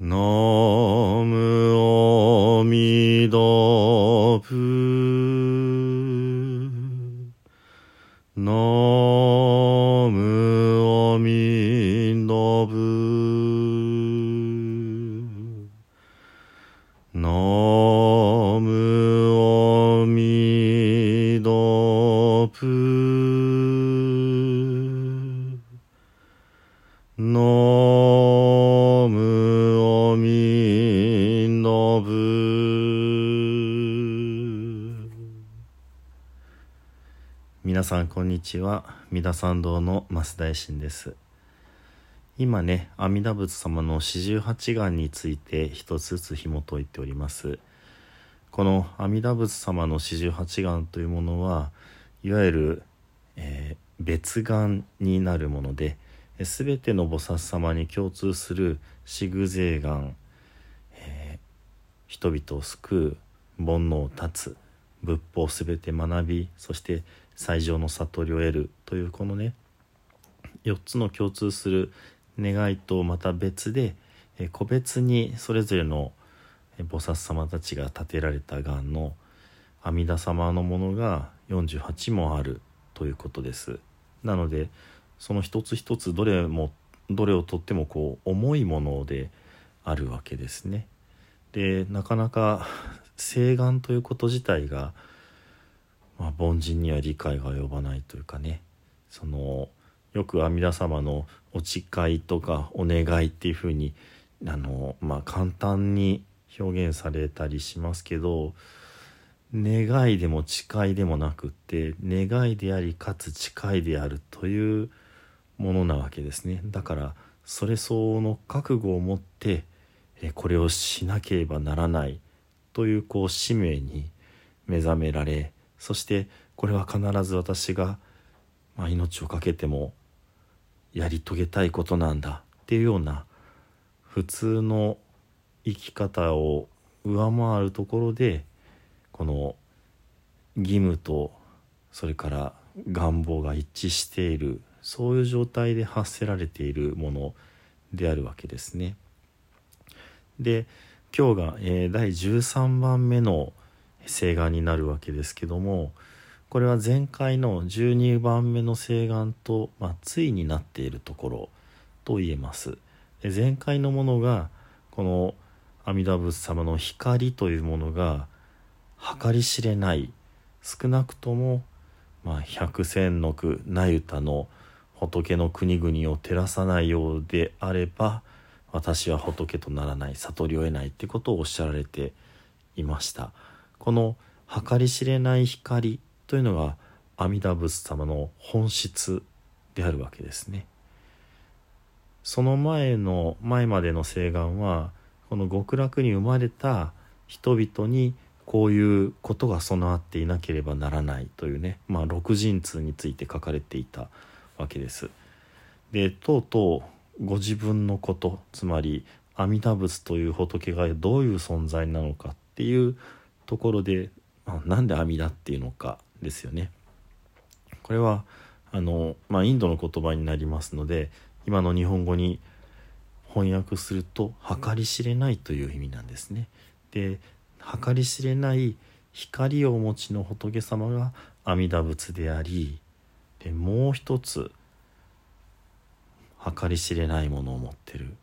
ナさんこんにちは。三田参道の増大臣です。今ね阿弥陀仏様の四十八願について一つずつ紐解いております。この阿弥陀仏様の四十八願というものはいわゆる、えー別願になるものでえ全ての菩薩様に共通する四愚税願、えー人々を救う煩悩を断つ。仏法を全て学びそして最上の悟りを得るというこのね4つの共通する願いとまた別で個別にそれぞれの菩薩様たちが立てられた願の阿弥陀様のものが48もあるということです。なのでその一つ一つどれもどれをとってもこう重いものであるわけですね。でなかなか誓願ということ自体が、まあ、凡人には理解が及ばないというかね。そのよく阿弥陀様のお誓いとかお願いっていうふうにあの、まあ、簡単に表現されたりしますけど願いでも誓いでもなくって願いでありかつ誓いであるというものなわけですね。だからそれ相応の覚悟を持ってこれをしなければならない。というこう使命に目覚められそしてこれは必ず私が、まあ、命を懸けてもやり遂げたいことなんだっていうような普通の生き方を上回るところでこの義務とそれから願望が一致しているそういう状態で発せられているものであるわけですね。で今日が、えー第13番目の請願になるわけですけどもこれは前回の12番目の請願と、まあ、対になっているところと言えます。前回のものがこの阿弥陀仏様の光というものが計り知れない少なくとも、まあ、百千の句那由他の仏の国々を照らさないようであれば私は仏とならない悟りを得ないってことをおっしゃられていましたこの計り知れない光というのが阿弥陀仏様の本質であるわけですねその前の前までの請願はこの極楽に生まれた人々にこういうことが備わっていなければならないというね、まあ、六神通について書かれていたわけです。でとうとうご自分のことつまり阿弥陀仏という仏がどういう存在なのかっていうところで、まあ、なんで阿弥陀っていうのかですよね。これはあの、まあ、インドの言葉になりますので今の日本語に翻訳すると「計り知れない」という意味なんですね。で計り知れない光をお持ちの仏様が阿弥陀仏でありでもう一つ計り知れないものを持ってる。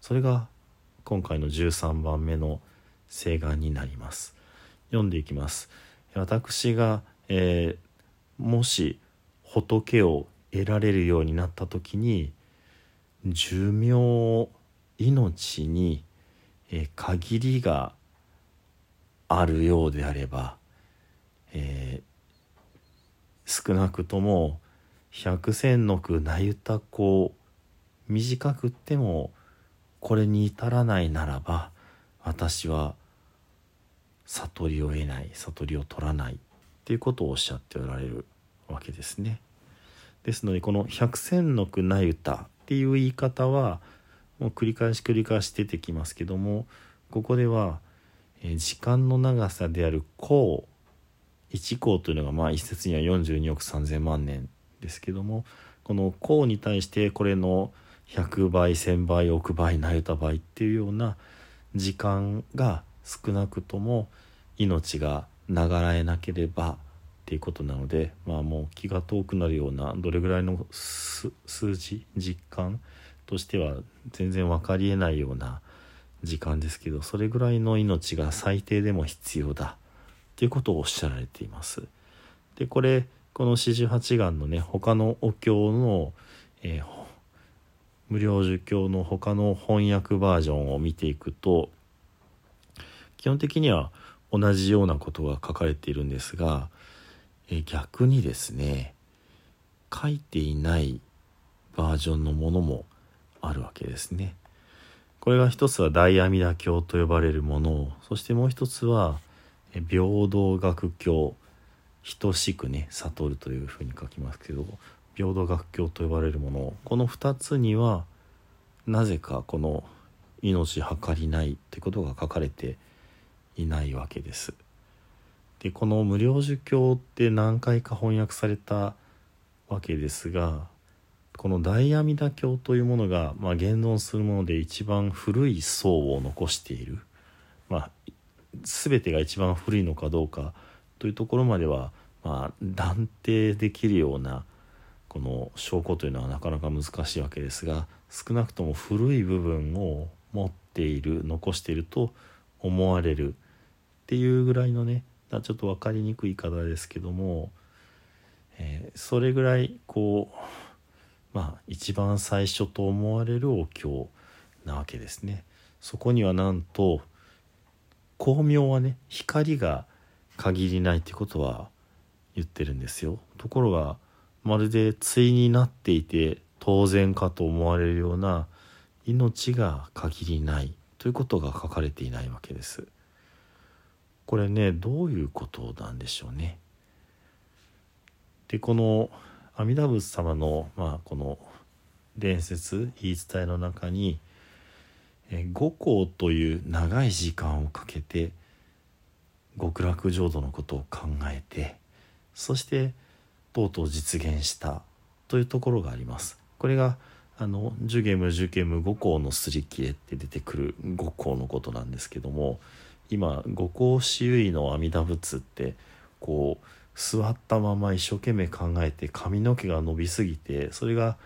それが今回の13番目の請願になります。読んでいきます。私が、えーもし仏を得られるようになった時に寿命命に、えー限りがあるようであれば、えー少なくとも百千の句なゆた子短くってもこれに至らないならば私は悟りを得ない悟りを取らないっていうことをおっしゃっておられるわけですね。ですのでこの「百千の句なゆた」っていう言い方はもう繰り返し繰り返し出てきますけどもここでは、時間の長さである光1光というのがまあ一説には42億3,000万年ですけどもこの光に対してこれの100倍1,000倍億倍なれた倍っていうような時間が少なくとも命が流れなければっていうことなのでまあもう気が遠くなるようなどれぐらいの数字実感としては全然分かりえないような時間ですけどそれぐらいの命が最低でも必要だっていうことをおっしゃられています。でこれこの四十八願のね他のお経の、えー、無料受経の他の翻訳バージョンを見ていくと基本的には同じようなことが書かれているんですが、え、逆にですね書いていないバージョンのものもあるわけですね。これが一つは大阿弥陀経と呼ばれるものそしてもう一つは平等学経等しくね悟るというふうに書きますけど平等学教と呼ばれるものこの2つにはなぜかこの「命計りない」ってことが書かれていないわけです。でこの「無料儒教」って何回か翻訳されたわけですがこの大阿弥陀経というものが、まあ、現存するもので一番古い層を残している、まあ、全てが一番古いのかどうかというところまでは、まあ、断定できるようなこの証拠というのはなかなか難しいわけですが少なくとも古い部分を持っている残していると思われるっていうぐらいのねちょっと分かりにくい方ですけども、えー、それぐらいこうまあ一番最初と思われるお経なわけですね。そこにはなんと光明はね光が限りないってことは言ってるんですよところがまるで対になっていて当然かと思われるような命が限りないということが書かれていないわけです。これねどういうことなんでしょうね。でこの阿弥陀仏様のまあこの伝説言い伝えの中に五行という長い時間をかけて極楽浄土のことを考えてそしてとうとう実現したというところがあります。これがあの「ジュゲムジュゲム五行のすり切れ」って出てくる五行のことなんですけども今五行四唯の阿弥陀仏ってこう座ったまま一生懸命考えて髪の毛が伸びすぎてそれが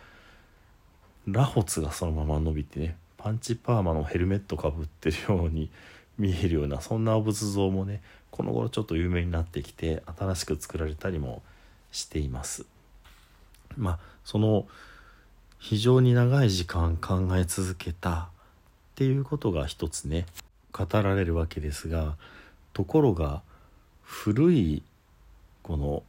螺髪がそのまま伸びてねパンチパーマのヘルメットかぶってるように 見えるようなそんなお仏像もねこの頃ちょっと有名になってきて新しく作られたりもしてしていますまあその非常に長い時間考え続けたっていうことが一つね語られるわけですがところが古いこの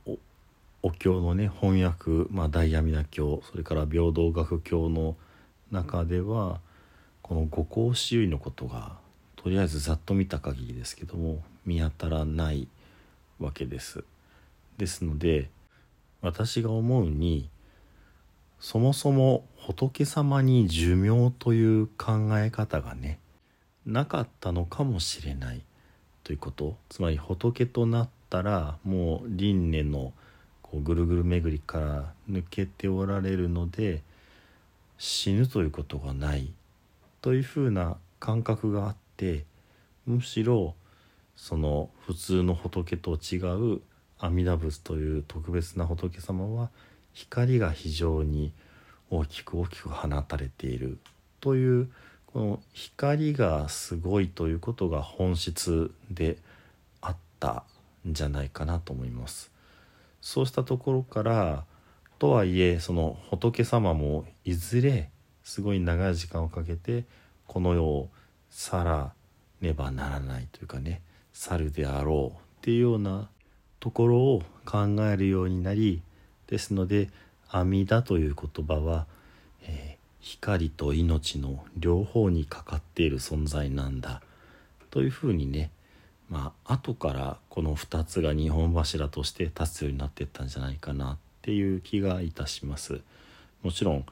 お経のね翻訳、まあ、大阿弥陀経それから平等学経の中ではこの五行四唯のことがとりあえずざっと見た限りですけども見当たらないわけです。ですので私が思うにそもそも仏様に寿命という考え方がねなかったのかもしれないということ。つまり仏となったらもう輪廻のこうぐるぐる巡りから抜けておられるので死ぬということがないというふうな感覚があってむしろその普通の仏と違う阿弥陀仏という特別な仏様は光が非常に大きく大きく放たれているというこの光がすごいということが本質であったんじゃないかなと思います。そうしたところからとはいえその仏様もいずれすごい長い時間をかけてこの世を去らねばならないというかね去るであろうっていうようなところを考えるようになりですので「阿弥陀」という言葉は、えー、光と命の両方にかかっている存在なんだというふうにねまあ後からこの2つが日本柱として立つようになっていったんじゃないかなっていう気がいたします。もちろん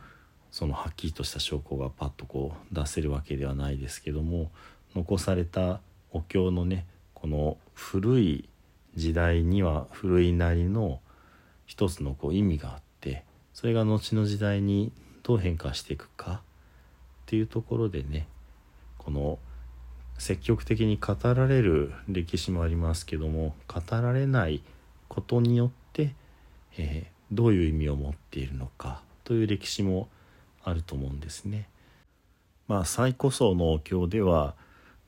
そのはっきりとした証拠がパッとこう出せるわけではないですけども残されたお経のねこの古い時代には古いなりの一つのこう意味があってそれが後の時代にどう変化していくかっていうところでねこの積極的に語られる歴史もありますけども語られないことによって、えー、どういう意味を持っているのかという歴史もあると思うんですね。まあ最古僧のお経では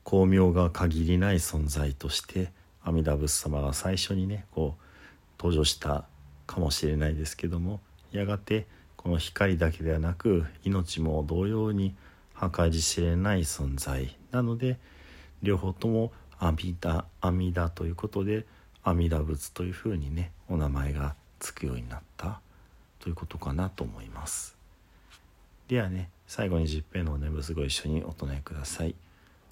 光明が限りない存在として阿弥陀仏様が最初にねこう登場したかもしれないですけどもやがてこの光だけではなく命も同様に計り知れない存在。なので両方とも阿弥陀阿弥陀ということで阿弥陀仏というふうにねお名前がつくようになった。ということかなと思います。ではね最後に十平のお念仏ご一緒にお唱えください。